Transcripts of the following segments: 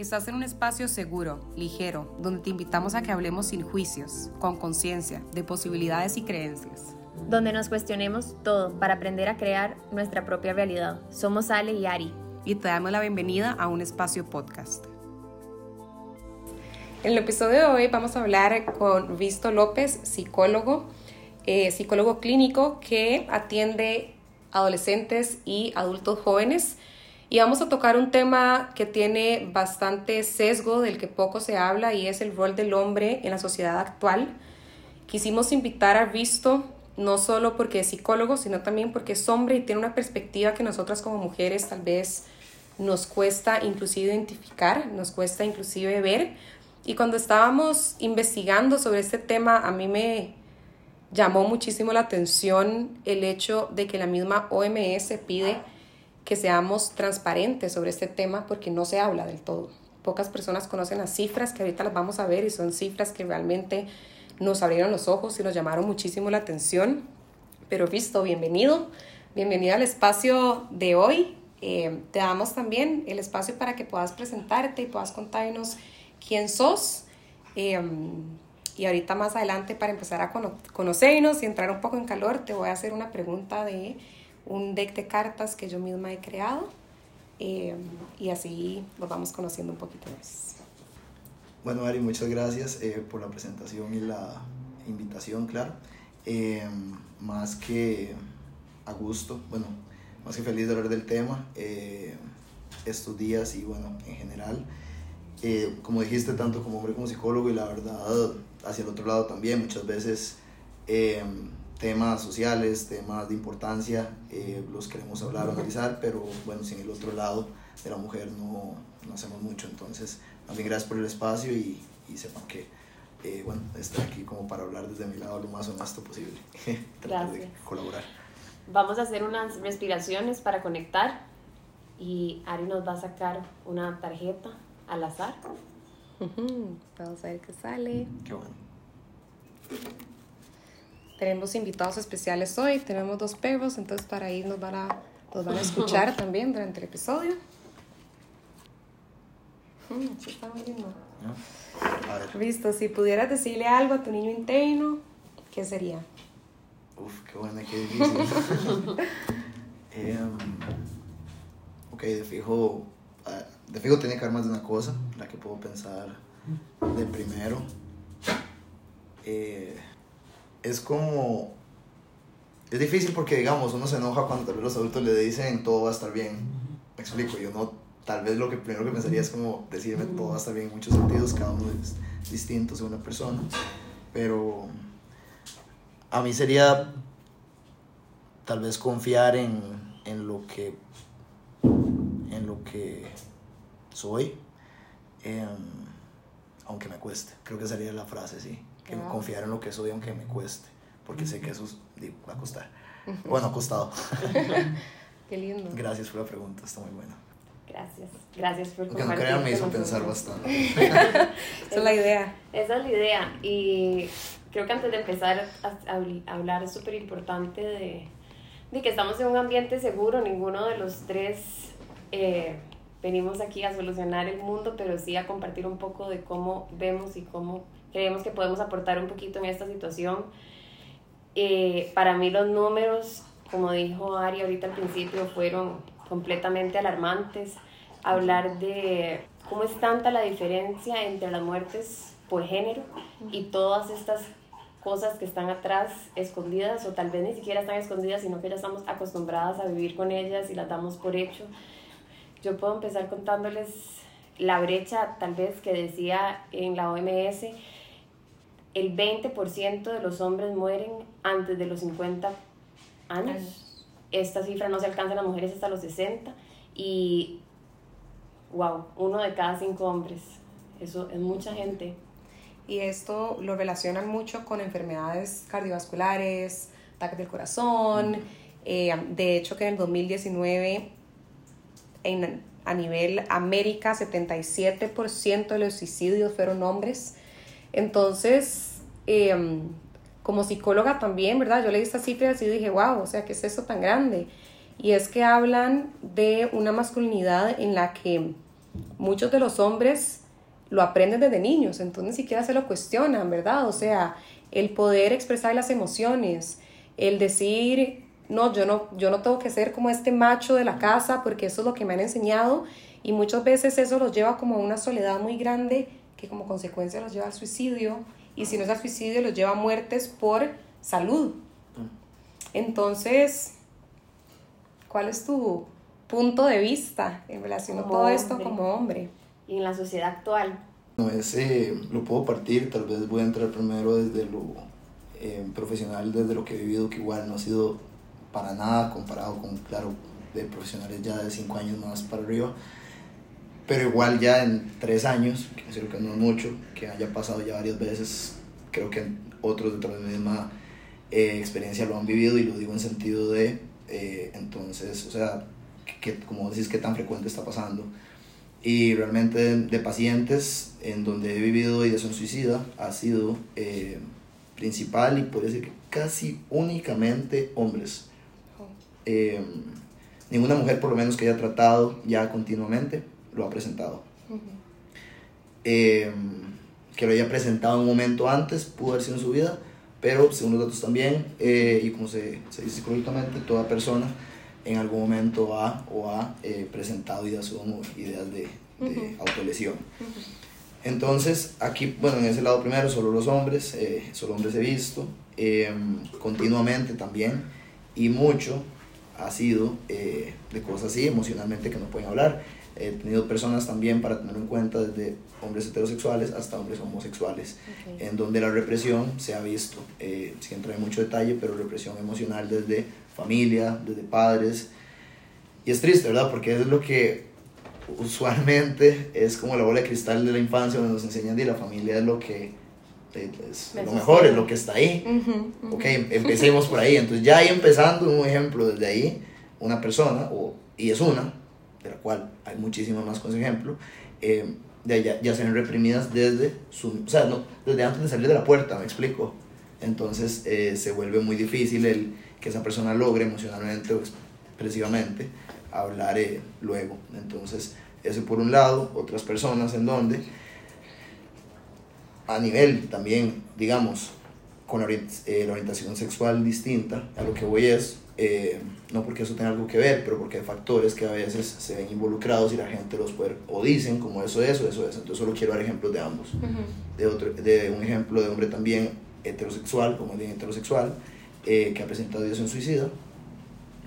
Estás en un espacio seguro, ligero, donde te invitamos a que hablemos sin juicios, con conciencia, de posibilidades y creencias. Donde nos cuestionemos todo para aprender a crear nuestra propia realidad. Somos Ale y Ari. Y te damos la bienvenida a un espacio podcast. En el episodio de hoy vamos a hablar con Visto López, psicólogo, eh, psicólogo clínico que atiende adolescentes y adultos jóvenes y vamos a tocar un tema que tiene bastante sesgo, del que poco se habla, y es el rol del hombre en la sociedad actual. Quisimos invitar a Visto, no solo porque es psicólogo, sino también porque es hombre y tiene una perspectiva que nosotras como mujeres tal vez nos cuesta inclusive identificar, nos cuesta inclusive ver. Y cuando estábamos investigando sobre este tema, a mí me llamó muchísimo la atención el hecho de que la misma OMS pide que seamos transparentes sobre este tema porque no se habla del todo. Pocas personas conocen las cifras que ahorita las vamos a ver y son cifras que realmente nos abrieron los ojos y nos llamaron muchísimo la atención. Pero visto, bienvenido, bienvenido al espacio de hoy. Eh, te damos también el espacio para que puedas presentarte y puedas contarnos quién sos. Eh, y ahorita más adelante, para empezar a conocernos y entrar un poco en calor, te voy a hacer una pregunta de un deck de cartas que yo misma he creado eh, y así lo vamos conociendo un poquito más. Bueno, Ari, muchas gracias eh, por la presentación y la invitación, claro. Eh, más que a gusto, bueno, más que feliz de hablar del tema estos días y bueno, en general. como dijiste, tanto como hombre como psicólogo y la verdad, hacia el otro lado también, muchas veces temas sociales, temas de importancia, eh, los queremos hablar o analizar, pero bueno, sin el otro lado de la mujer no, no hacemos mucho. Entonces, también gracias por el espacio y, y sepan que, eh, bueno, estoy aquí como para hablar desde mi lado lo más honesto posible. Tratar de colaborar. Vamos a hacer unas respiraciones para conectar y Ari nos va a sacar una tarjeta al azar. Vamos a ver qué sale. Qué bueno. Tenemos invitados especiales hoy, tenemos dos perros, entonces para ahí nos van a, nos van a escuchar también durante el episodio. Mm, sí, está muy lindo. Listo, si pudieras decirle algo a tu niño interno, ¿qué sería? Uf, qué buena, qué difícil. Em, ok, de fijo, ah, de fijo tiene que haber más de una cosa, la que puedo pensar de primero. Eh, es como... Es difícil porque, digamos, uno se enoja cuando tal vez los adultos le dicen todo va a estar bien. Me explico, yo no, tal vez lo que primero que pensaría es como decirme todo va a estar bien en muchos sentidos, cada uno es distinto según una persona, pero a mí sería tal vez confiar en, en lo que en lo que soy, em, aunque me cueste. Creo que sería la frase, sí confiar en lo que soy aunque me cueste, porque sé que eso va a costar. Bueno, ha costado. Qué lindo. Gracias por la pregunta, está muy buena. Gracias, gracias por Porque no crean, me hizo pensar bastante. Esa es la idea. Esa es la idea. Y creo que antes de empezar a, hablar es súper importante de, de, que estamos en un ambiente seguro. Ninguno de los tres eh, venimos aquí a solucionar el mundo, pero sí a compartir un poco de cómo vemos y cómo creemos que podemos aportar un poquito en esta situación. Eh, para mí los números, como dijo Ari ahorita al principio, fueron completamente alarmantes. Hablar de cómo es tanta la diferencia entre las muertes por género y todas estas cosas que están atrás escondidas o tal vez ni siquiera están escondidas, sino que ya estamos acostumbradas a vivir con ellas y las damos por hecho. Yo puedo empezar contándoles la brecha tal vez que decía en la OMS el 20% de los hombres mueren antes de los 50 años. Esta cifra no se alcanza en las mujeres hasta los 60 y, wow, uno de cada cinco hombres. Eso es mucha gente. Y esto lo relacionan mucho con enfermedades cardiovasculares, ataques del corazón. Eh, de hecho, que en el 2019, en, a nivel América, 77% de los suicidios fueron hombres entonces, em, como psicóloga también, ¿verdad? Yo leí estas cifras y dije, wow, o sea, ¿qué es eso tan grande? Y es que hablan de una masculinidad en la que muchos de los hombres lo aprenden desde niños, entonces ni siquiera se lo cuestionan, ¿verdad? O sea, el poder expresar las emociones, el decir, no, yo no, yo no tengo que ser como este macho de la casa porque eso es lo que me han enseñado y muchas veces eso los lleva como a una soledad muy grande que como consecuencia los lleva al suicidio y si no es al suicidio los lleva a muertes por salud. Entonces, ¿cuál es tu punto de vista en relación a todo esto como hombre? Y en la sociedad actual. No, ese lo puedo partir, tal vez voy a entrar primero desde lo eh, profesional, desde lo que he vivido, que igual no ha sido para nada comparado con, claro, de profesionales ya de cinco años más para arriba. Pero igual ya en tres años, que creo que no es mucho, que haya pasado ya varias veces, creo que otros dentro de la misma eh, experiencia lo han vivido y lo digo en sentido de, eh, entonces, o sea, que, como decís, qué tan frecuente está pasando. Y realmente de, pacientes en donde he vivido ideación suicida ha sido eh, principal y puede decir que casi únicamente hombres. Eh, ninguna mujer, por lo menos que haya tratado ya continuamente, lo ha presentado. Eh, que lo haya presentado en un momento antes, pudo haber sido en su vida, pero según los datos también, y como se, se dice psicológicamente, toda persona en algún momento ha o ha eh, presentado ideas ideas de, de autolesión. Entonces, aquí, bueno, en ese lado primero, solo los hombres, eh, solo hombres he visto, em, continuamente también, y mucho ha sido eh, de cosas así, emocionalmente que no pueden hablar. He tenido personas también, para tener en cuenta, desde hombres heterosexuales hasta hombres homosexuales, en donde la represión se ha visto, eh, sin entrar en mucho detalle, pero represión emocional desde familia, desde padres. Y es triste, ¿verdad? Porque es lo que usualmente es como la bola de cristal de la infancia donde nos enseñan de la familia es lo que es lo mejor, es lo que está ahí. Ok, empecemos por ahí. Entonces ya ahí empezando un ejemplo desde ahí, una persona, o, y es una, de la cual hay muchísimos más con ese ejemplo, eh, de ya, ya sean reprimidas desde su, o sea, no, desde antes de salir de la puerta, me explico. Entonces eh, se vuelve muy difícil el que esa persona logre emocionalmente o expresivamente hablar eh, luego. Entonces, eso por un lado, otras personas en donde, a nivel también, digamos, con la, orientación sexual distinta, a lo que voy es, eh, no porque eso tenga algo que ver, pero porque hay factores que a veces se ven involucrados y la gente los puede, o dicen como eso es o eso es. Entonces solo quiero dar ejemplos de ambos. de, otro, de un ejemplo de hombre también heterosexual, como bien heterosexual, eh, que ha presentado ideación suicida.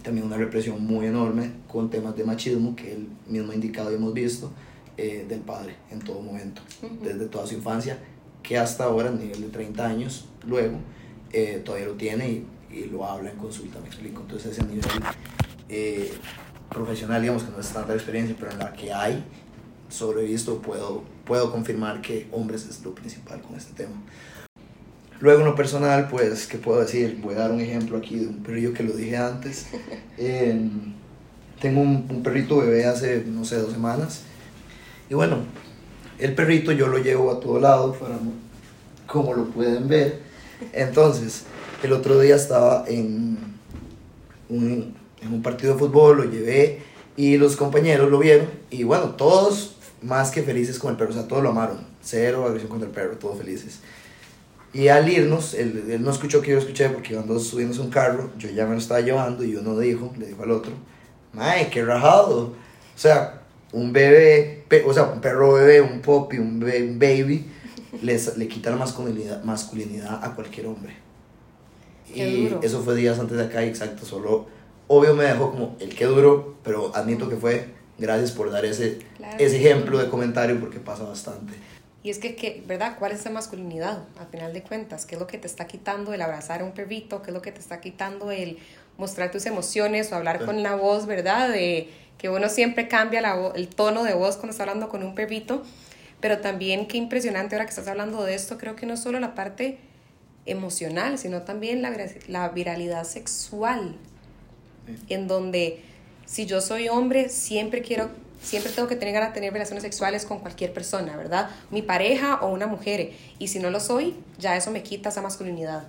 También una represión muy enorme con temas de machismo que él mismo ha indicado y hemos visto eh, del padre en todo momento, desde toda su infancia, que hasta ahora, a nivel de 30 años, luego, eh, todavía lo tiene y, y, lo habla en consulta, me explico. Entonces, ese nivel profesional, digamos que no es tanta experiencia, pero en la que hay, sobre visto, puedo, puedo confirmar que hombres es lo principal con este tema. Luego en lo personal, pues, ¿qué puedo decir? Voy a dar un ejemplo aquí de un perrillo que lo dije antes. tengo un, un, perrito bebé hace, no sé, dos semanas. Y bueno, el perrito yo lo llevo a todo lado, para, como lo pueden ver. Entonces, el otro día estaba en un, en un partido de fútbol, lo llevé y los compañeros lo vieron. Y bueno, todos más que felices con el perro, o sea, todos lo amaron. Cero agresión contra el perro, todos felices. Y al irnos, él, no escuchó que yo escuché porque iban dos subiendo un carro, yo ya me lo estaba llevando y uno dijo, le dijo al otro, ¡Mae, qué rajado! O sea, un bebé, o sea, un perro bebé, un puppy, un, baby, les, le quita la masculinidad a cualquier hombre. Y eso fue días antes de acá, exacto, solo, obvio me dejó como, el que duro, pero admito que fue, gracias por dar ese, ese ejemplo de comentario porque pasa bastante. Y es que, ¿verdad? ¿Cuál es esa masculinidad al final de cuentas? ¿Qué es lo que te está quitando el abrazar a un perrito? ¿Qué es lo que te está quitando el mostrar tus emociones o hablar con la voz, ¿verdad? De que uno siempre cambia la el tono de voz cuando está hablando con un perrito. Pero también qué impresionante ahora que estás hablando de esto, creo que no solo la parte emocional, sino también la, la viralidad sexual, en donde si yo soy hombre, siempre quiero siempre tengo que tener ganas de tener relaciones sexuales con cualquier persona, ¿verdad? Mi pareja o una mujer. Y si no lo soy, ya eso me quita esa masculinidad.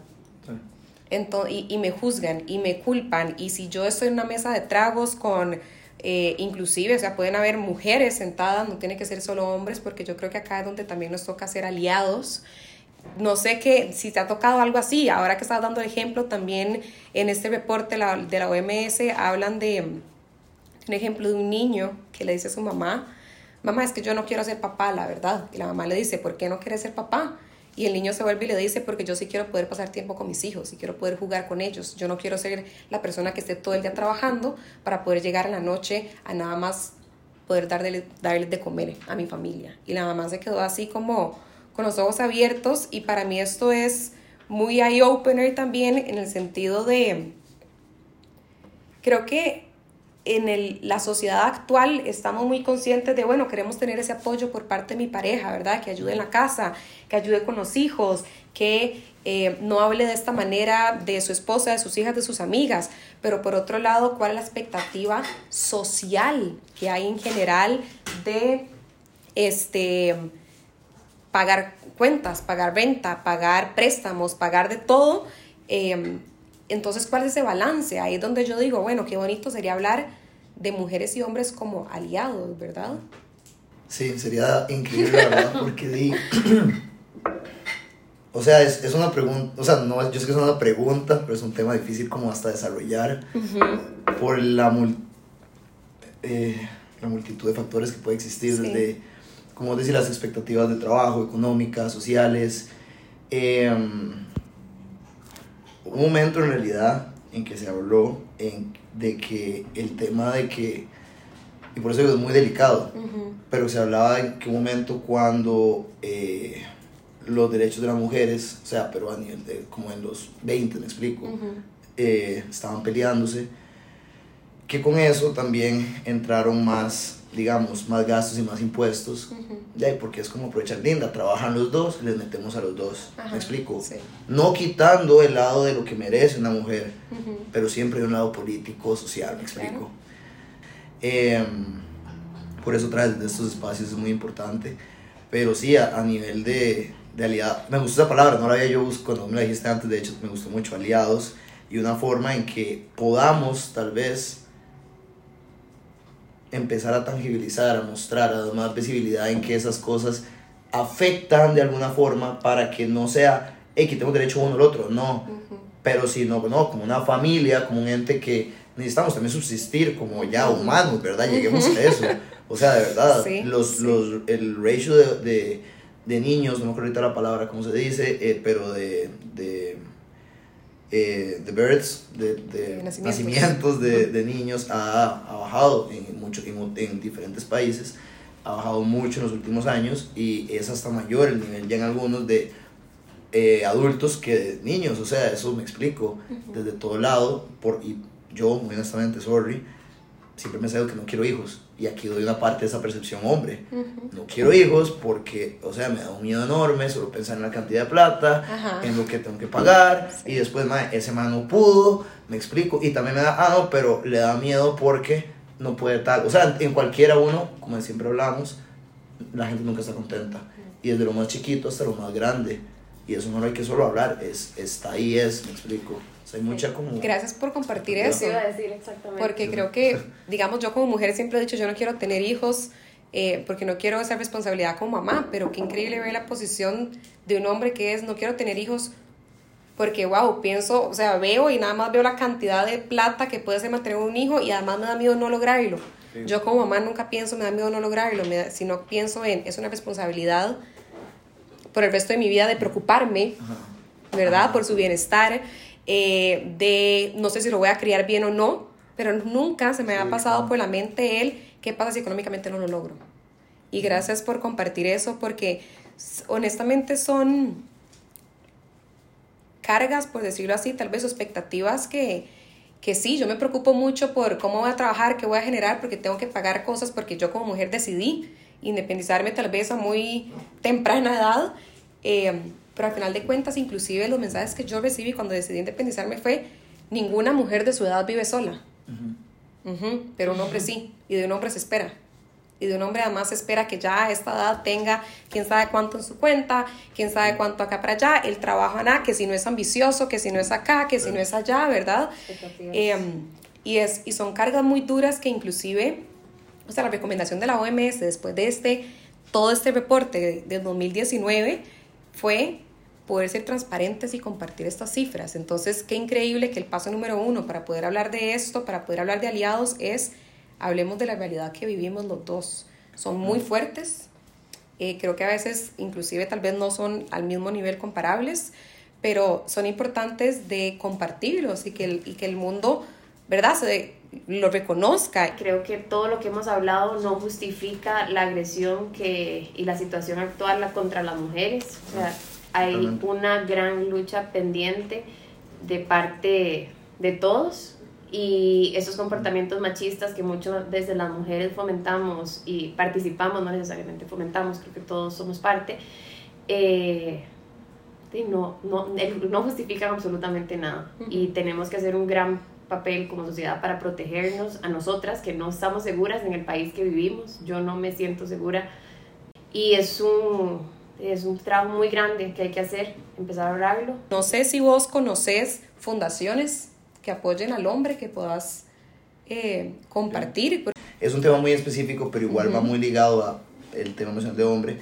Entonces, y, y, me juzgan y me culpan. Y si yo estoy en una mesa de tragos con eh, inclusive, o sea, pueden haber mujeres sentadas, no tiene que ser solo hombres, porque yo creo que acá es donde también nos toca ser aliados. No sé que, si te ha tocado algo así, ahora que estás dando ejemplo, también en este reporte de la OMS hablan de un ejemplo de un niño que le dice a su mamá, mamá, es que yo no quiero ser papá, la verdad. Y la mamá le dice, ¿por qué no quieres ser papá? Y el niño se vuelve y le dice, porque yo sí quiero poder pasar tiempo con mis hijos y quiero poder jugar con ellos. Yo no quiero ser la persona que esté todo el día trabajando para poder llegar en la noche a nada más poder darle, darles de comer a mi familia. Y la mamá se quedó así como con los ojos abiertos y para mí esto es muy eye-opener también en el sentido de, creo que en el, la sociedad actual estamos muy conscientes de, bueno, queremos tener ese apoyo por parte de mi pareja, ¿verdad? Que ayude en la casa, que ayude con los hijos, que eh, no hable de esta manera de su esposa, de sus hijas, de sus amigas. Pero por otro lado, ¿cuál es la expectativa social que hay en general de este, pagar cuentas, pagar renta, pagar préstamos, pagar de todo? Eh, entonces, ¿cuál es ese balance? Ahí es donde yo digo, bueno, qué bonito sería hablar de mujeres y hombres como aliados, ¿verdad? Sí, sería increíble, la verdad, porque di... O sea, es, es, una pregunta, o sea, no, yo sé que es una pregunta, pero es un tema difícil como hasta desarrollar por la, eh, la multitud de factores que puede existir, desde, como decir, las expectativas de trabajo, económicas, sociales. Eh, un momento en realidad en que se habló en, de que el tema de que, y por eso es muy delicado, pero se hablaba en que un momento cuando eh, los derechos de las mujeres, o sea, pero a nivel de, como en los 20, me explico, eh, estaban peleándose, que con eso también entraron más digamos, más gastos y más impuestos, ya, porque es como aprovechar linda, trabajan los dos, les metemos a los dos, ¿me explico? No quitando el lado de lo que merece una mujer, pero siempre de un lado político, social, ¿me explico? Em, por eso traer de estos espacios es muy importante, pero sí, a, nivel de, de aliado, me gustó esa palabra, no la había yo cuando me la dijiste antes, de hecho me gustó mucho, aliados, y una forma en que podamos tal vez empezar a tangibilizar, a mostrar, a dar más visibilidad en que esas cosas afectan de alguna forma para que no sea, hey, que tengo derecho uno al otro, no. Pero si no, como una familia, como un ente que necesitamos también subsistir como ya humanos, ¿verdad? Lleguemos a eso. O sea, de verdad, los, Los, el ratio de, de, de, niños, no me acuerdo ahorita la palabra, cómo se dice, eh, pero de, de eh, de births, de, de nacimientos, de, de, niños, ha, ha bajado en, mucho, en, en, diferentes países, ha bajado mucho en los últimos años y es hasta mayor el nivel ya en algunos de eh, adultos que de niños, o sea, eso me explico desde todo lado, por, y yo, muy honestamente, sorry, siempre me he sabido que no quiero hijos. Y aquí doy una parte de esa percepción hombre. No quiero hijos porque, o sea, me da un miedo enorme solo pensar en la cantidad de plata, en lo que tengo que pagar. Y después, ese man no pudo, me explico. Y también me da, ah, no, pero le da miedo porque no puede tal. O sea, en cualquiera uno, como siempre hablamos, la gente nunca está contenta. Y desde lo más chiquito hasta lo más grande. Y eso no lo hay que solo hablar, es, está ahí, es, me explico hay mucha como... Gracias por compartir eso. Porque creo que, digamos, yo como mujer siempre he dicho, yo no quiero tener hijos eh, porque no quiero esa responsabilidad como mamá, pero qué increíble ver la posición de un hombre que es, no quiero tener hijos porque, wow, pienso, o sea, veo y nada más veo la cantidad de plata que puede ser mantener un hijo y además me da miedo no lograrlo. Yo como mamá nunca pienso, me da miedo no lograrlo, sino pienso en, es una responsabilidad por el resto de mi vida de preocuparme, ¿verdad? Por su bienestar eh, de no sé si lo voy a criar bien o no, pero nunca se me ha pasado por la mente él qué pasa si económicamente no lo logro. Y gracias por compartir eso porque honestamente son cargas, por decirlo así, tal vez expectativas que, que sí, yo me preocupo mucho por cómo voy a trabajar, qué voy a generar, porque tengo que pagar cosas, porque yo como mujer decidí independizarme tal vez a muy temprana edad. Eh, pero al final de cuentas, inclusive los mensajes que yo recibí cuando decidí independizarme fue, ninguna mujer de su edad vive sola. pero un hombre sí, y de un hombre se espera. Y de un hombre además se espera que ya a esta edad tenga quién sabe cuánto en su cuenta, quién sabe cuánto acá para allá, el trabajo nada, que si no es ambicioso, que si no es acá, que si no es allá, ¿verdad? Em, Y, es, y son cargas muy duras que inclusive, o sea, la recomendación de la OMS después de este, todo este reporte de, 2019 fue poder ser transparentes y compartir estas cifras. Entonces, qué increíble que el paso número uno para poder hablar de esto, para poder hablar de aliados, es hablemos de la realidad que vivimos los dos. Son muy fuertes, eh, creo que a veces inclusive tal vez no son al mismo nivel comparables, pero son importantes de compartirlos y que el, y que el mundo, ¿verdad?, se, lo reconozca. Creo que todo lo que hemos hablado no justifica la agresión que, y la situación actual contra las mujeres. O sea, hay una gran lucha pendiente de parte de todos y esos comportamientos machistas que muchas veces las mujeres fomentamos y participamos, no necesariamente fomentamos, creo que todos somos parte, eh, no, no, no justifican absolutamente nada. Y tenemos que hacer un gran papel como sociedad para protegernos a nosotras que no estamos seguras en el país que vivimos. Yo no me siento segura y es un, es un trabajo muy grande que hay que hacer, empezar a hablarlo. No sé si vos conoces fundaciones que apoyen al hombre, que puedas eh, compartir. Es un tema muy específico, pero igual va muy ligado a el tema emocional de hombre.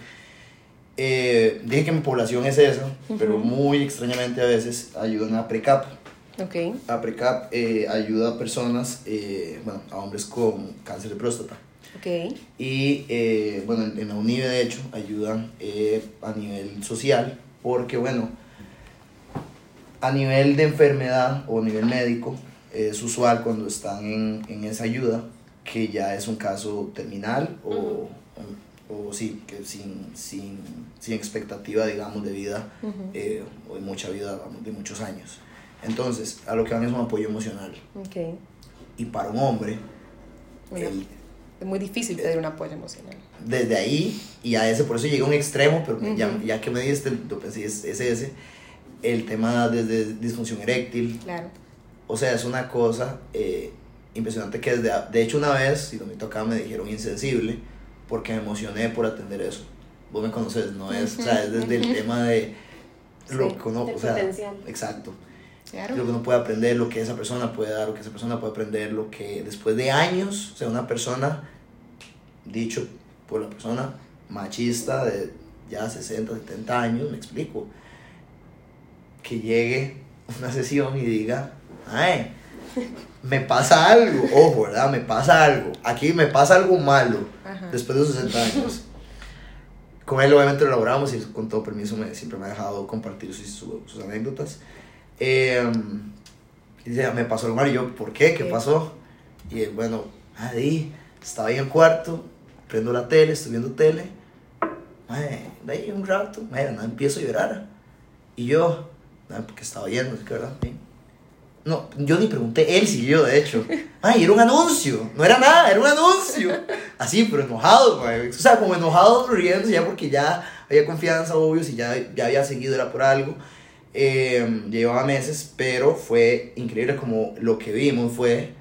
Eh, dije que mi población es esa, pero muy extrañamente a veces ayudan a PRECAP. Okay. A PRECAP eh, ayuda a personas, bueno, a hombres con cáncer de próstata. Okay. Y bueno, en, la UNIVE de hecho ayudan a nivel social, porque bueno, a nivel de enfermedad o a nivel médico, es usual cuando están en, en esa ayuda que ya es un caso terminal o, o, sí, que sin, sin, sin, expectativa, digamos, de vida eh, o de mucha vida, de muchos años. Entonces, a lo que van es un apoyo emocional. Okay. Y para un hombre, es muy difícil pedir un apoyo emocional. Desde ahí, y a ese, por eso llega a un extremo, pero ya, ya, que me diste, lo pensé, es, es ese el tema de disfunción eréctil. Claro. O sea, es una cosa eh, impresionante que desde, de hecho una vez, si lo me tocaba, me dijeron insensible porque me emocioné por atender eso. Vos me conoces, no es, o sea, es desde el tema de lo que uno, o sea, exacto. Claro. Lo que uno puede aprender, lo que esa persona puede dar, lo que esa persona puede aprender, lo que después de años, o sea, una persona, dicho por la persona machista de ya 60, 70 años, me explico, que llegue una sesión y diga, ay, me pasa algo, ojo, ¿verdad? Me pasa algo, aquí me pasa algo malo después de 60 años. Con él obviamente lo elaboramos y con todo permiso me, siempre me ha dejado compartir sus, sus, anécdotas. Eh, dice, me pasó algo malo y yo, ¿por qué? ¿Qué pasó? Y bueno, ahí, estaba ahí en el cuarto, prendo la tele, estoy viendo tele. de ahí un rato, no empiezo a llorar. Y yo, porque estaba yendo, que verdad. No, yo ni pregunté, él siguió, de hecho. Ay, era un anuncio, no era nada, era un anuncio. Así, pero enojado, O sea, como enojado, riendo ya porque ya había confianza, obvio, si ya, ya había seguido, era por algo. Eh, llevaba meses, pero fue increíble como lo que vimos fue.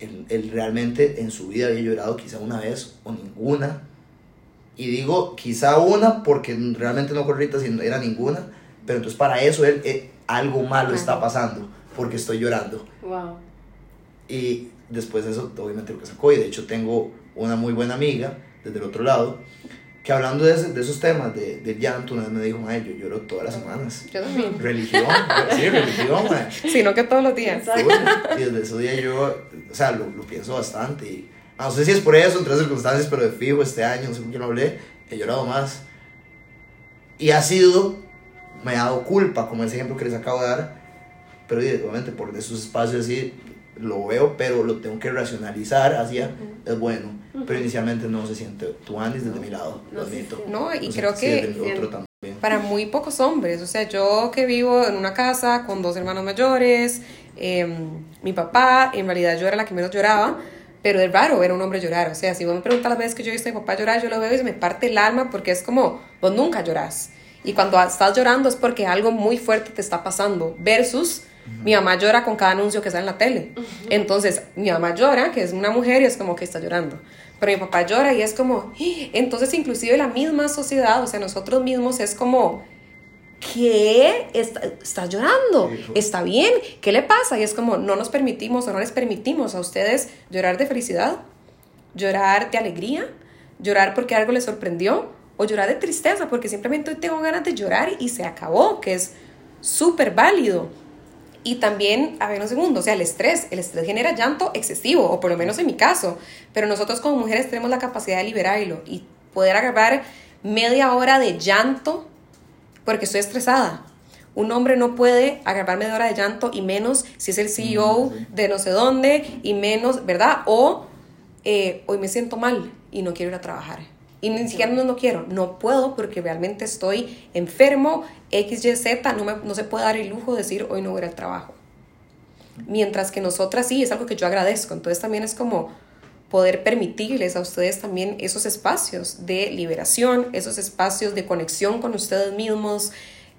Él, realmente en su vida había llorado quizá una vez o ninguna. Y digo quizá una porque realmente no corrita, si era ninguna pero entonces para eso él, eh, algo malo está pasando porque estoy llorando. Wow. Y después de eso, obviamente lo que sacó, y de hecho tengo una muy buena amiga desde el otro lado, que hablando de, de esos temas, de, del llanto, una vez me dijo, ay, yo lloro todas las semanas. Yo también. Religión, sí, religión, man. Sí, no que todos los días. y desde ese día yo, o sea, lo, lo pienso bastante. Y, no sé si es por eso, entre circunstancias, pero de fijo este año, no sé con quién hablé, he llorado más. Y ha sido me ha dado culpa, como ese ejemplo que les acabo de dar, pero obviamente por esos espacios así lo veo, pero lo tengo que racionalizar hacia, es bueno, pero inicialmente no se siente tu desde mi lado, lo admito. No, y creo que para muy pocos hombres, o sea, yo que vivo en una casa con dos hermanos mayores, em, mi papá, en realidad yo era la que menos lloraba, pero es raro ver a un hombre llorar. O sea, si vos me preguntas las veces que yo he visto a mi papá llorar, yo lo veo y se me parte el alma porque es como, vos nunca llorás. Y cuando estás llorando es porque algo muy fuerte te está pasando. Versus mi mamá llora con cada anuncio que sale en la tele. Entonces, mi mamá llora, que es una mujer, y es como que está llorando. Pero mi papá llora y es como, ¡Ah! entonces inclusive la misma sociedad, o sea, nosotros mismos es como, ¿qué? Está, estás llorando, está bien, ¿qué le pasa? Y es como, no nos permitimos o no les permitimos a ustedes llorar de felicidad, llorar de alegría, llorar porque algo les sorprendió o llorar de tristeza porque simplemente hoy tengo ganas de llorar y se acabó, que es súper válido. Y también, a ver un segundo, o sea, el estrés, el estrés genera llanto excesivo, o por lo menos en mi caso, pero nosotros como mujeres tenemos la capacidad de liberarlo y poder agarrar media hora de llanto porque estoy estresada. Un hombre no puede agarrar media hora de llanto y menos si es el CEO mm, de no sé dónde y menos, ¿verdad? O eh, hoy me siento mal y no quiero ir a trabajar. Y ni siquiera no, no quiero, no puedo porque realmente estoy enfermo, X, Y, Z, no, me, no se puede dar el lujo de decir hoy no voy al trabajo. Mientras que nosotras sí, es algo que yo agradezco. Entonces también es como poder permitirles a ustedes también esos espacios de liberación, esos espacios de conexión con ustedes mismos.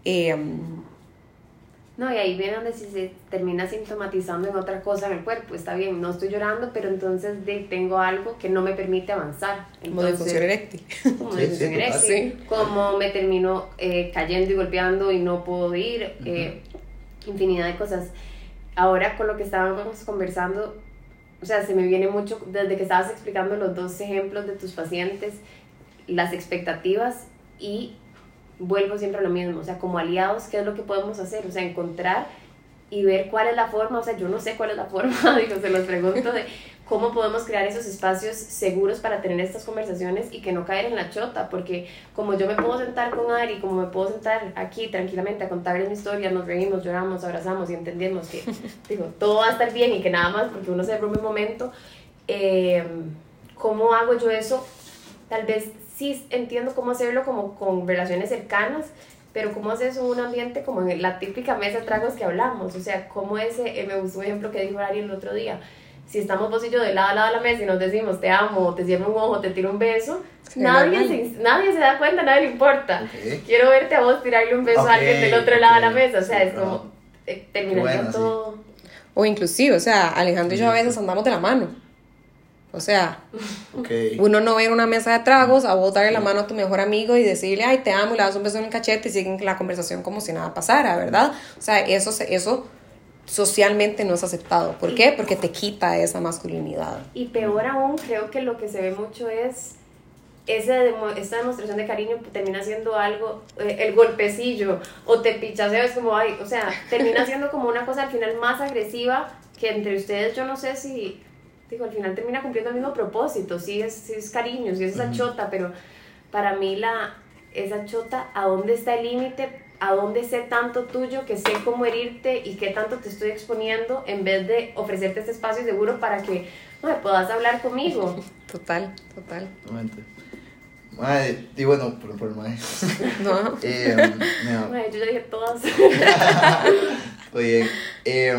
Eh, no, y ahí viene donde si se termina sintomatizando en otra cosa en el cuerpo. Está bien, no estoy llorando, pero entonces de, tengo algo que no me permite avanzar. como de función eréctil. Como de función eréctil. Como me termino eh, cayendo y golpeando y no puedo ir. Eh, infinidad de cosas. Ahora con lo que estábamos conversando, o sea, se me viene mucho, desde que estabas explicando los dos ejemplos de tus pacientes, las expectativas y vuelvo siempre a lo mismo, o sea, como aliados, ¿qué es lo que podemos hacer? O sea, encontrar y ver cuál es la forma, o sea, yo no sé cuál es la forma, digo, se los pregunto de cómo podemos crear esos espacios seguros para tener estas conversaciones y que no caer en la chota, porque como yo me puedo sentar con Ari, como me puedo sentar aquí tranquilamente a contarles mi historia, nos reímos, lloramos, abrazamos y entendemos que, digo, todo va a estar bien y que nada más porque uno se broma un momento, eh, ¿cómo hago yo eso? Tal vez sí entiendo cómo hacerlo como con relaciones cercanas, pero cómo haces un ambiente como en la típica mesa de tragos que hablamos, o sea, cómo ese, eh, me gustó un ejemplo que dijo Ari el otro día, si estamos vos y yo de lado a lado de la mesa y nos decimos te amo, te cierro un ojo, te tiro un beso, nadie, se, nadie se da cuenta, nadie le importa. Quiero verte a vos tirarle un beso a alguien del otro lado de la mesa, o sea, es como eh, terminaría todo. O inclusive, o sea, Alejandro y yo a veces andamos de la mano. O sea, uno no va a ir a una mesa de tragos a botarle la mano a tu mejor amigo y decirle, ay, te amo, y le das un beso en el cachete y siguen la conversación como si nada pasara, ¿verdad? O sea, eso, eso socialmente no es aceptado. ¿Por qué? Porque te quita esa masculinidad. Y peor aún, creo que lo que se ve mucho es ese, esa demostración de cariño termina siendo algo, eh, el golpecillo, o te pichaseo, es como, ay, o sea, termina siendo como una cosa al final más agresiva que entre ustedes, yo no sé si digo, al final termina cumpliendo el mismo propósito, sí es, sí es cariño, sí es esa chota, pero para mí la, esa chota, ¿a dónde está el límite? ¿A dónde sé tanto tuyo que sé cómo herirte y qué tanto te estoy exponiendo en vez de ofrecerte este espacio seguro para que me puedas hablar conmigo? Total, total. Madre, y bueno, por, por madre. No. eh, yo ya dije todas. Oye, eh,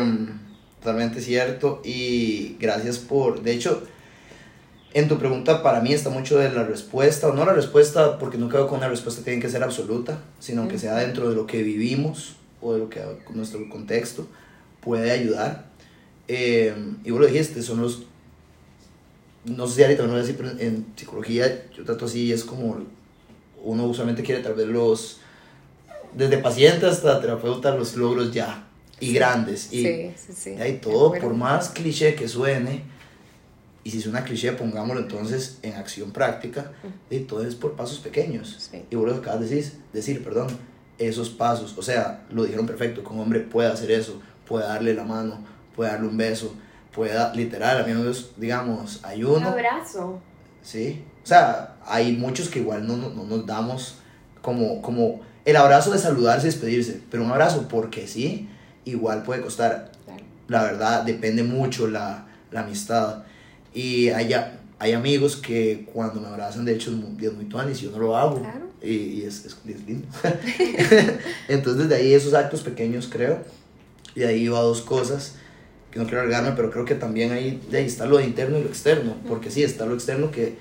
totalmente cierto y gracias por, de hecho, en tu pregunta para mí está mucho de la respuesta, o no la respuesta, porque no creo que una respuesta tiene que ser absoluta, sino que sea dentro de lo que vivimos o de lo que nuestro contexto puede ayudar. Eh, y vos lo dijiste, son los, no sé si ahorita no voy a decir, pero en psicología yo trato así, es como uno usualmente quiere tal vez los, desde paciente hasta terapeuta, los logros ya y grandes. Y sí, sí, sí. Hay todo, por más cliché que suene, y si es una cliché, pongámoslo entonces en acción práctica, y todo es por pasos pequeños. Y vos lo acabas de decir, decir, perdón, esos pasos, o sea, lo dijeron perfecto, que un hombre puede hacer eso, puede darle la mano, puede darle un beso, puede, literal, amigos, digamos, hay uno. Un abrazo. Sí, o sea, hay muchos que igual no, no, no nos damos como, como el abrazo de saludarse y despedirse, pero un abrazo porque sí, igual puede costar. La verdad, depende mucho la, la amistad. Y hay, hay amigos que cuando me abrazan, de hecho, es muy, muy y yo no lo hago. Y, y es, es, lindo. Entonces, de ahí esos actos pequeños, creo. Y de ahí va dos cosas que no quiero alargarme, pero creo que también ahí, de ahí está lo interno y lo externo. Porque sí, está lo externo que,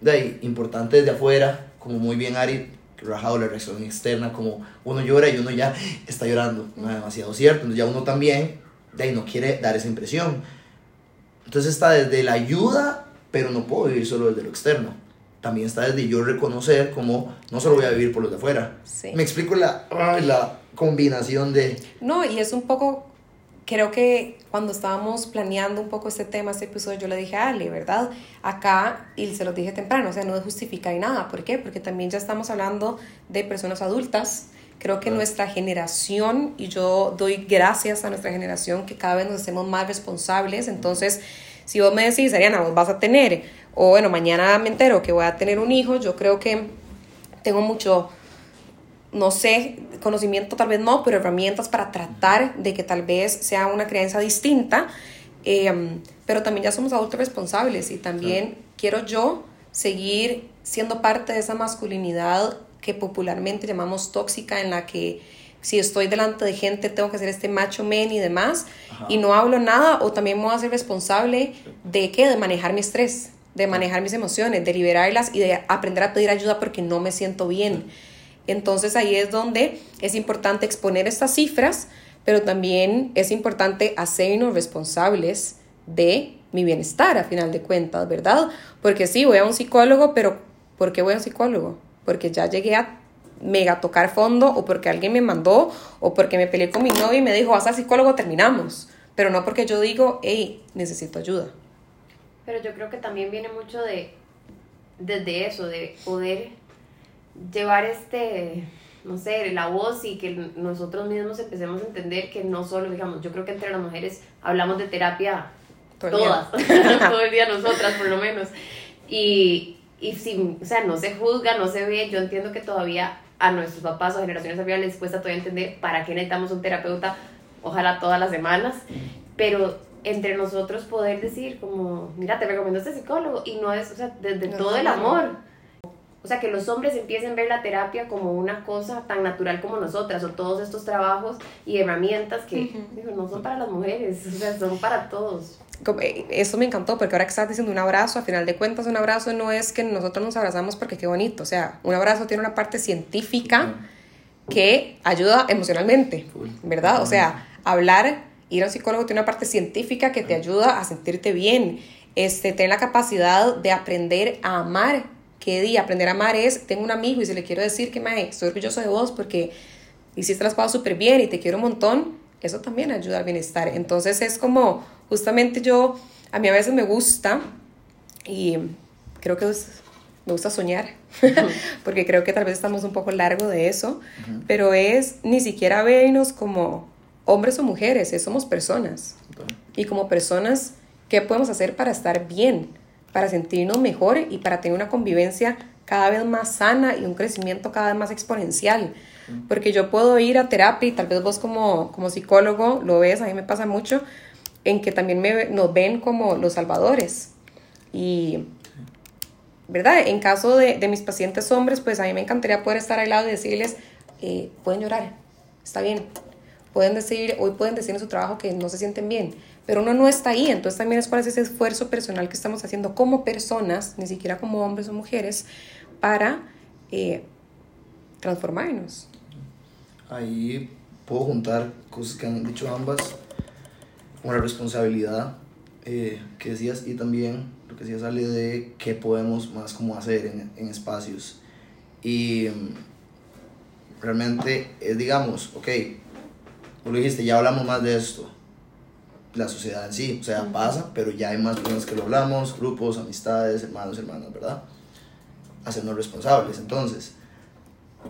de ahí, importante desde afuera, como muy bien Ari rajado la reacción externa, como uno llora y uno ya está llorando, no es demasiado cierto, entonces ya uno también de ahí no quiere dar esa impresión. Entonces está desde la ayuda, pero no puedo vivir solo desde lo externo. también está desde yo reconocer como no solo voy a vivir por los de afuera. Me explico la, la combinación de... No, y es un poco, creo que cuando estábamos planeando un poco este tema, este episodio, yo le dije a Ale, ¿verdad? Acá, y se lo dije temprano, o sea, no justificar nada. ¿Por qué? Porque también ya estamos hablando de personas adultas. Creo que nuestra generación, y yo doy gracias a nuestra generación, que cada vez nos hacemos más responsables. Entonces, si vos me decís, Ariana, vos vas a tener o bueno, mañana me entero que voy a tener un hijo, yo creo que tengo mucho, no sé, conocimiento tal vez no, pero herramientas para tratar de que tal vez sea una creencia distinta, em, pero también ya somos adultos responsables y también quiero yo seguir siendo parte de esa masculinidad que popularmente llamamos tóxica, en la que si estoy delante de gente tengo que ser este macho men y demás, y no hablo nada, o también me voy a ser responsable de qué, de manejar mi estrés de manejar mis emociones, de liberarlas y de aprender a pedir ayuda porque no me siento bien. Entonces ahí es donde es importante exponer estas cifras, pero también es importante hacernos responsables de mi bienestar a final de cuentas, ¿verdad? Porque sí, voy a un psicólogo, pero ¿por qué voy a un psicólogo? Porque ya llegué a mega tocar fondo o porque alguien me mandó o porque me peleé con mi novio y me dijo, vas al psicólogo, terminamos. Pero no porque yo digo, hey, necesito ayuda. Pero yo creo que también viene mucho de, desde eso, de poder llevar este, no sé, la voz y que nosotros mismos empecemos a entender que no solo, digamos, yo creo que entre las mujeres hablamos de terapia todas, todo el día nosotras por lo menos. Y, y si, o sea, no se juzga, no se ve, yo entiendo que todavía a nuestros papás o generaciones arriba les cuesta todavía entender para qué necesitamos un terapeuta, ojalá todas las semanas, pero entre nosotros poder decir como, mira, te recomiendo este psicólogo y no es, o sea, desde todo el amor. O sea, que los hombres empiecen a ver la terapia como una cosa tan natural como nosotras, o todos estos trabajos y herramientas que no son para las mujeres, o sea, son para todos. Eh, eso me encantó, porque ahora que estás diciendo un abrazo, a final de cuentas, un abrazo no es que nosotros nos abrazamos porque qué bonito, o sea, un abrazo tiene una parte científica que ayuda emocionalmente, ¿verdad? O sea, hablar ir a un psicólogo tiene una parte científica que te ayuda a sentirte bien, este, tener la capacidad de aprender a amar. Que di, aprender a amar es, tengo un amigo y si le quiero decir que me estoy orgulloso de vos porque hiciste las cosas súper bien y te quiero un montón, eso también ayuda al bienestar. Entonces es como, justamente yo, a mí a veces me gusta y creo que me gusta soñar, porque creo que tal vez estamos un poco largo de eso, pero es ni siquiera vernos como hombres o mujeres, eh, somos personas. Y como personas, ¿qué podemos hacer para estar bien? Para sentirnos mejor y para tener una convivencia cada vez más sana y un crecimiento cada vez más exponencial. Porque yo puedo ir a terapia y tal vez vos como, como psicólogo lo ves, a mí me pasa mucho, en que también me, nos ven como los salvadores. Y, ¿verdad? En caso de, de mis pacientes hombres, pues a mí me encantaría poder estar al lado y decirles, eh, pueden llorar, está bien, pueden decir, hoy pueden decir en su trabajo que no se sienten bien, pero uno no está ahí, entonces también es cuál es ese esfuerzo personal que estamos haciendo como personas, ni siquiera como hombres o mujeres, para eh, transformarnos. Ahí puedo juntar cosas que han dicho ambas, la responsabilidad eh, que decías y también lo que decías sale de qué podemos más como hacer en, en espacios. Y mm, realmente, es, digamos, ok, como lo dijiste, ya hablamos más de esto. La sociedad en sí, o sea, pasa, pero ya hay más personas que lo hablamos, grupos, amistades, hermanos, hermanas, ¿verdad? Hacernos responsables. Entonces,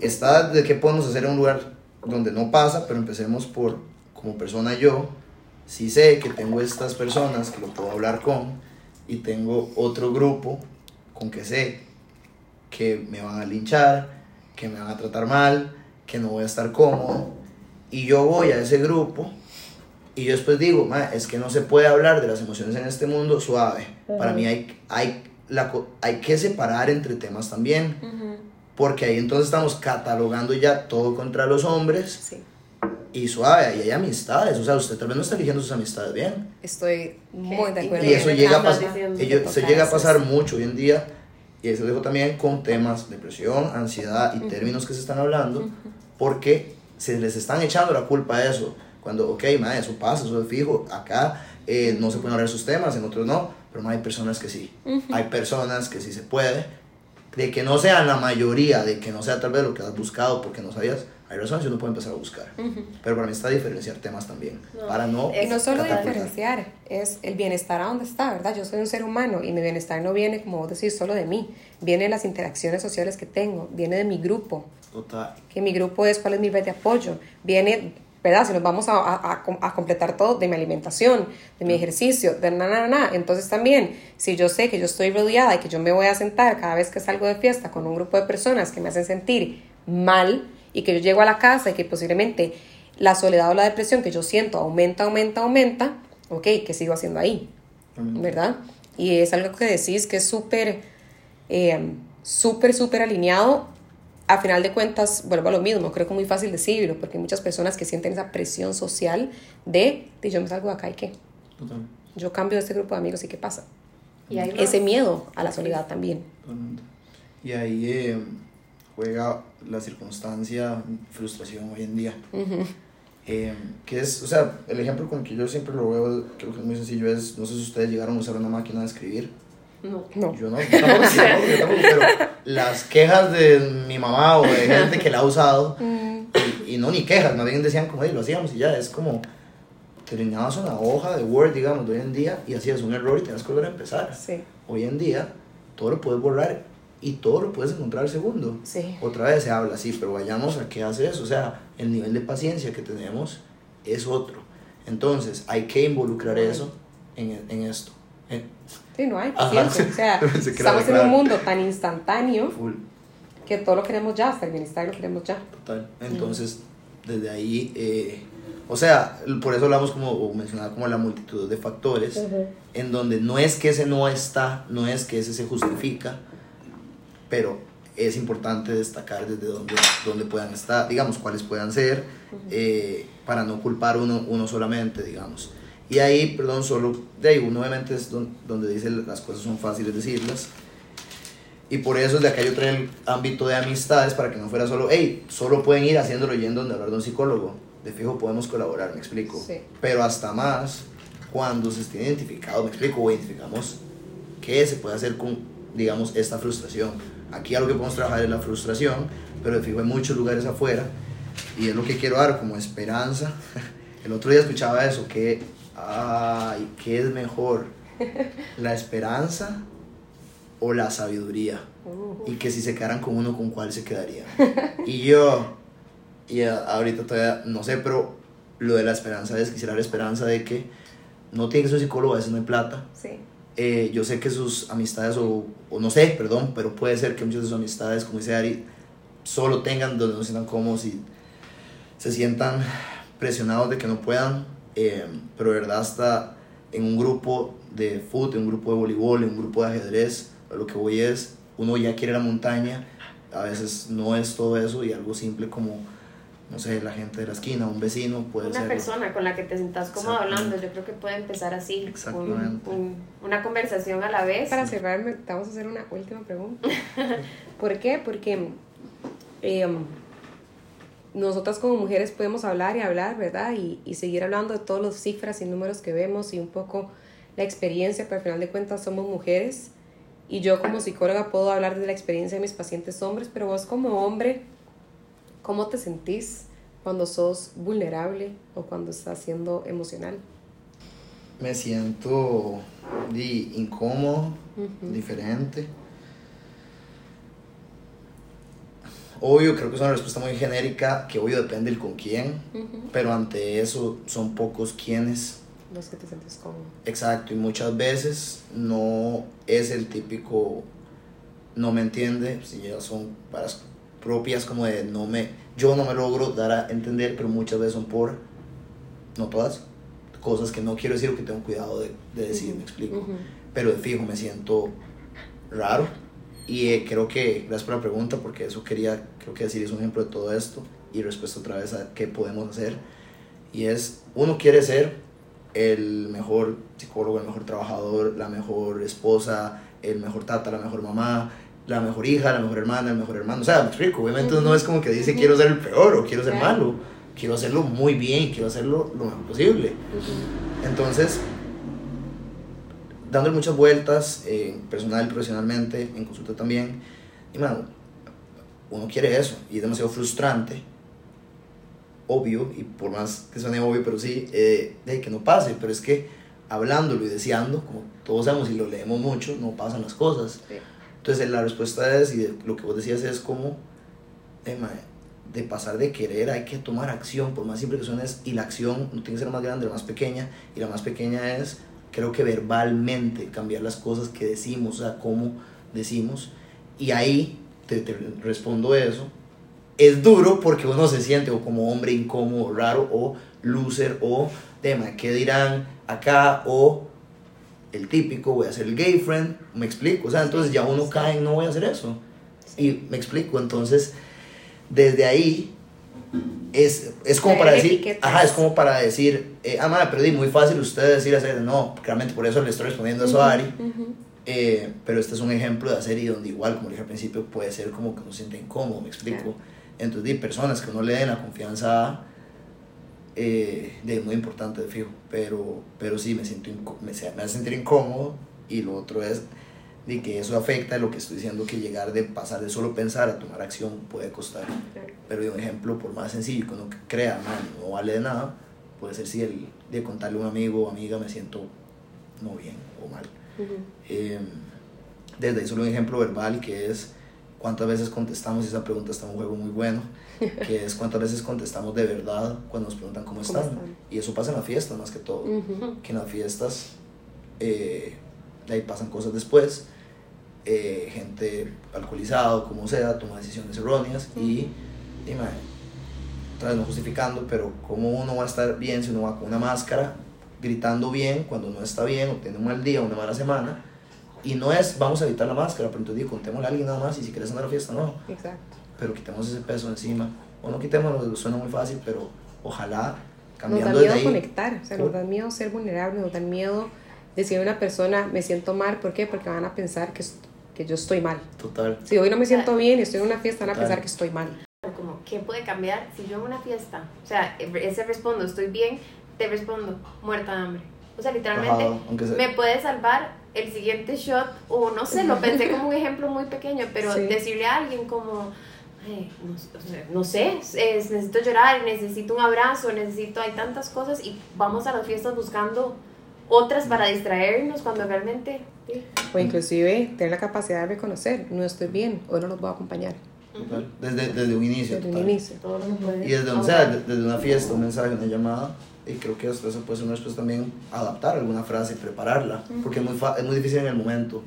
está de qué podemos hacer en un lugar donde no pasa, pero empecemos por, como persona yo, si sé que tengo estas personas que lo puedo hablar con y tengo otro grupo con que sé que me van a linchar, que me van a tratar mal, que no voy a estar cómodo, y yo voy a ese grupo y yo después digo, es que no se puede hablar de las emociones en este mundo suave. Para mí hay, hay, la, hay que separar entre temas también. Porque ahí entonces estamos catalogando ya todo contra los hombres. Y suave, ahí hay amistades. O sea, usted tal vez no está eligiendo sus amistades bien. Estoy muy de acuerdo. Y eso llega a, pasar, se llega a pasar mucho hoy en día. Y eso dejo también con temas depresión, ansiedad y términos que se están hablando. Porque se les están echando la culpa a eso. Cuando, ok, ma, eso pasa, eso es fijo, acá eh, no se pueden hablar esos temas, en otros no, pero hay personas que sí. Hay personas que sí se puede, de que no sea la mayoría, de que no sea tal vez lo que has buscado porque no sabías, hay razones y uno puede empezar a buscar. Pero para mí está diferenciar temas también. para no. Y no solo diferenciar, es el bienestar a dónde está, ¿verdad? Yo soy un ser humano y mi bienestar no viene, como vos decís, solo de mí. Viene de las interacciones sociales que tengo, viene de mi grupo. Total. Que mi grupo es cuál es mi red de apoyo. Viene ¿verdad? Si nos vamos a, a, a, completar todo de mi alimentación, de mi ejercicio, de nada, nada, Entonces también, si yo sé que yo estoy rodeada y que yo me voy a sentar cada vez que salgo de fiesta con un grupo de personas que me hacen sentir mal y que yo llego a la casa y que posiblemente la soledad o la depresión que yo siento aumenta, aumenta, aumenta, ok, ¿qué sigo haciendo ahí? ¿Verdad? Y es algo que decís que es súper, eh, súper, súper alineado a final de cuentas, vuelvo a lo mismo, creo que es muy fácil decirlo, porque hay muchas personas que sienten esa presión social de, de yo me salgo de acá y qué. Yo cambio de este grupo de amigos y qué pasa. Y Ese miedo a la soledad también. Y ahí eh, juega la circunstancia, frustración hoy en día. Eh, que es, o sea, el ejemplo con el que yo siempre lo veo, creo que es muy sencillo, es, no sé si ustedes llegaron a usar una máquina de escribir no. no. Yo no, yo tampoco, pero las quejas de mi mamá o de gente que la ha usado, mm. y, no ni quejas, más bien decían como, lo hacíamos y ya, es como, terminabas una hoja de Word, digamos, de hoy en día, y hacías un error y tenías que volver a empezar. Sí. Hoy en día, todo lo puedes borrar y todo lo puedes encontrar al segundo. Sí. Otra vez se habla así, pero vayamos a qué hace eso, o sea, el nivel de paciencia que tenemos es otro. Entonces, hay que involucrar eso en, en esto. Sí, no hay paciencia. O sea, estamos en un mundo tan instantáneo que todo lo queremos ya, hasta el bienestar lo queremos ya. Total. Entonces, desde ahí, eh, o sea, por eso hablamos como, o mencionaba como la multitud de factores, en donde no es que ese no está, no es que ese se justifica, pero es importante destacar desde dónde, dónde puedan estar, digamos, cuáles puedan ser, eh, para no culpar uno, uno solamente, digamos. Y ahí, perdón, solo de ahí, uno obviamente es donde dice las cosas son fáciles decirlas. Y por eso de acá yo trae el ámbito de amistades para que no fuera solo, hey, solo pueden ir haciéndolo yendo donde hablar de un psicólogo. De fijo podemos colaborar, me explico. Pero hasta más cuando se esté identificado, me explico, o identificamos qué se puede hacer con, digamos, esta frustración. Aquí algo que podemos trabajar es la frustración, pero de fijo hay muchos lugares afuera y es lo que quiero dar como esperanza. El otro día escuchaba eso, que ay, ¿qué es mejor? ¿La esperanza o la sabiduría? Uh. Y que si se quedaran con uno, ¿con cuál se quedaría? Y yo, y ahorita todavía no sé, pero lo de la esperanza es, quisiera la esperanza de que no tiene que ser psicólogo, a veces no hay plata. Sí. Eh, yo sé que sus amistades, o, o, no sé, perdón, pero puede ser que muchas de sus amistades, como dice Ari, solo tengan donde no se sientan cómodos y se sientan presionados de que no puedan eh, pero de verdad hasta en un grupo de fútbol, en un grupo de voleibol, en un grupo de ajedrez, lo que voy es, uno ya quiere la montaña, a veces no es todo eso y algo simple como, no sé, la gente de la esquina, un vecino puede una ser... Una persona con la que te sientas cómodo hablando, yo creo que puede empezar así, una conversación a la vez. Para cerrar, vamos a hacer una última pregunta. ¿Por qué? Porque... Eh, nosotras como mujeres podemos hablar y hablar, ¿verdad? Y, y seguir hablando de todas las cifras y números que vemos y un poco la experiencia, pero al final de cuentas somos mujeres y yo como psicóloga puedo hablar de la experiencia de mis pacientes hombres, pero vos como hombre, ¿cómo te sentís cuando sos vulnerable o cuando estás siendo emocional? Me siento incómodo, diferente Obvio, creo que es una respuesta muy genérica, que obvio depende del con quién, pero ante eso son pocos quienes. Los que te sientes cómodo. Exacto, y muchas veces no es el típico, no me entiende, si ya son para propias como de no me, yo no me logro dar a entender, pero muchas veces son por, no todas, cosas que no quiero decir o que tengo cuidado de, de decir, me explico. Pero de fijo me siento raro y eh, creo que, gracias por la pregunta, porque eso quería, creo que decir, es un ejemplo de todo esto y respuesta otra vez a qué podemos hacer. Y es, uno quiere ser el mejor psicólogo, el mejor trabajador, la mejor esposa, el mejor tata, la mejor mamá, la mejor hija, la mejor hermana, el mejor hermano. O sea, rico, obviamente no es como que dice quiero ser el peor o quiero ser malo. Quiero hacerlo muy bien, quiero hacerlo lo mejor posible. Entonces, dándole muchas vueltas, eh, personal profesionalmente, en consulta también, y man, uno quiere eso y es demasiado frustrante, obvio, y por más que suene obvio, pero sí, eh, de que no pase, pero es que hablándolo y deseando, como todos sabemos y lo leemos mucho, no pasan las cosas. Entonces la respuesta es, y lo que vos decías es como, eh, de pasar de querer hay que tomar acción, por más simple que suene, y la acción no tiene que ser más grande, la más pequeña, y la más pequeña es, creo que verbalmente cambiar las cosas que decimos, o sea, cómo decimos, y ahí te, te respondo eso, es duro porque uno se siente o como hombre incómodo, raro, o loser, o tema, ¿qué dirán acá? O el típico, voy a ser el gay friend, me explico, o sea, entonces ya uno cae en no voy a hacer eso. Y me explico, entonces desde ahí es, es como para decir, ajá, es como para decir, eh, ah, madre, pero muy fácil usted decir hacer, no, claramente por eso le estoy respondiendo eso a Ari, eh, pero este es un ejemplo de hacer y donde igual, como dije al principio, puede ser como que uno se siente incómodo, me explico. Entonces, hay personas que uno le den la confianza eh, de muy importante de fijo, pero, pero sí me siento me, me hace sentir incómodo y lo otro es de que eso afecta lo que estoy diciendo que llegar de pasar de solo pensar a tomar acción puede costar. Pero de un ejemplo, por más sencillo que uno crea, no vale de nada, puede ser si el de contarle a un amigo o amiga me siento no bien o mal. Eh, desde ahí solo un ejemplo verbal que es cuántas veces contestamos, y esa pregunta está en un juego muy bueno, que es cuántas veces contestamos de verdad cuando nos preguntan cómo, están? Y eso pasa en las fiestas más que todo, que en las fiestas eh, de ahí pasan cosas después, eh, gente alcoholizada, como sea, toma decisiones erróneas y, y otra vez no justificando, pero cómo uno va a estar bien si uno va con una máscara, gritando bien cuando no está bien o tiene un mal día, una mala semana, y no es, vamos a evitar la máscara, pero entonces digo, contémosle a alguien nada más y si quieres andar a la fiesta, no. Exacto. Pero quitemos ese peso encima. O no quitémoslo, suena muy fácil, pero ojalá cambiando Nos da miedo conectar, o sea, nos da miedo ser vulnerables, nos da miedo decir a una persona, me siento mal, ¿por qué? Porque van a pensar que, que yo estoy mal. Total. Si hoy no me siento bien y estoy en una fiesta, van a pensar que estoy mal. Como, ¿qué puede cambiar si yo en una fiesta? O sea, ese respondo, estoy bien, te respondo, muerta de hambre. O sea, literalmente, me puede salvar el siguiente shot, o no sé, lo pensé como un ejemplo muy pequeño, pero decirle a alguien como, no, sé, necesito llorar, necesito un abrazo, necesito, hay tantas cosas y vamos a las fiestas buscando otras para distraernos cuando realmente... O inclusive tener la capacidad de reconocer, no estoy bien, hoy no los voy a acompañar. Desde, desde un inicio. Desde un inicio. Y desde, o sea, desde una fiesta, un mensaje, una llamada, y creo que eso, puede ser una respuesta también adaptar alguna frase y prepararla, porque es muy, es muy difícil en el momento.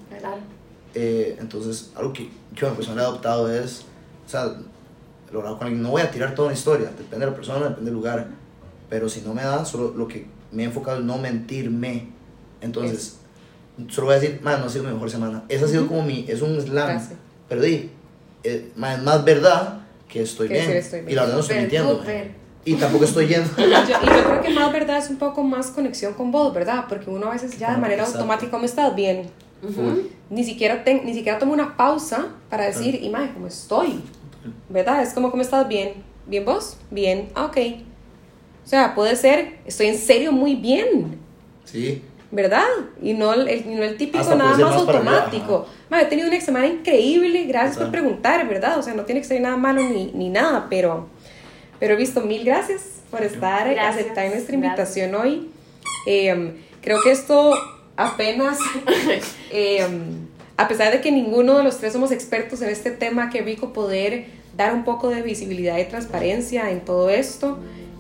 Eh, entonces, algo que yo me he adoptado es, o sea, lograr con alguien, no voy a tirar toda una historia, depende de la persona, depende del lugar, pero si no me da, solo lo que me he enfocado en no mentirme, entonces, solo voy a decir, más no ha sido mi mejor semana. Esa ha sido como mi, es un slam, pero di, eh, más, más verdad que estoy, bien. estoy bien. Y la verdad no estoy mintiendo y tampoco estoy yendo. y, yo, creo que más verdad es un poco más conexión con vos, ¿verdad? Porque uno a veces ya de manera automática, ¿cómo estás? Bien. Ni, siquiera ni siquiera tomo una pausa para decir, imagen, ¿cómo estoy? ¿Verdad? Es como, ¿cómo estás? Bien. ¿Bien vos? Bien. Ah, ok. O sea, puede ser, estoy en serio muy bien. Sí. ¿Verdad? Y no el, no el típico nada más, automático. he tenido una semana increíble, gracias por preguntar, ¿verdad? O sea, no tiene que ser nada malo ni, ni nada, pero pero he visto, mil gracias por estar, aceptar nuestra invitación hoy. Em, creo que esto apenas, em, a pesar de que ninguno de los tres somos expertos en este tema, qué rico poder dar un poco de visibilidad y transparencia en todo esto,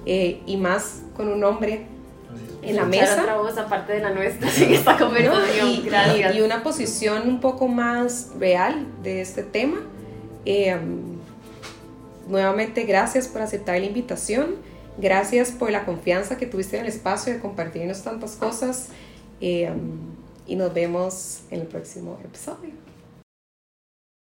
eh, y más con un hombre en la mesa. otra voz aparte de la nuestra en esta conversación. Y, Gracias. y, una posición un poco más real de este tema. Eh, nuevamente gracias por aceptar la invitación, gracias por la confianza que tuviste en el espacio de compartirnos tantas cosas eh, y nos vemos en el próximo episodio.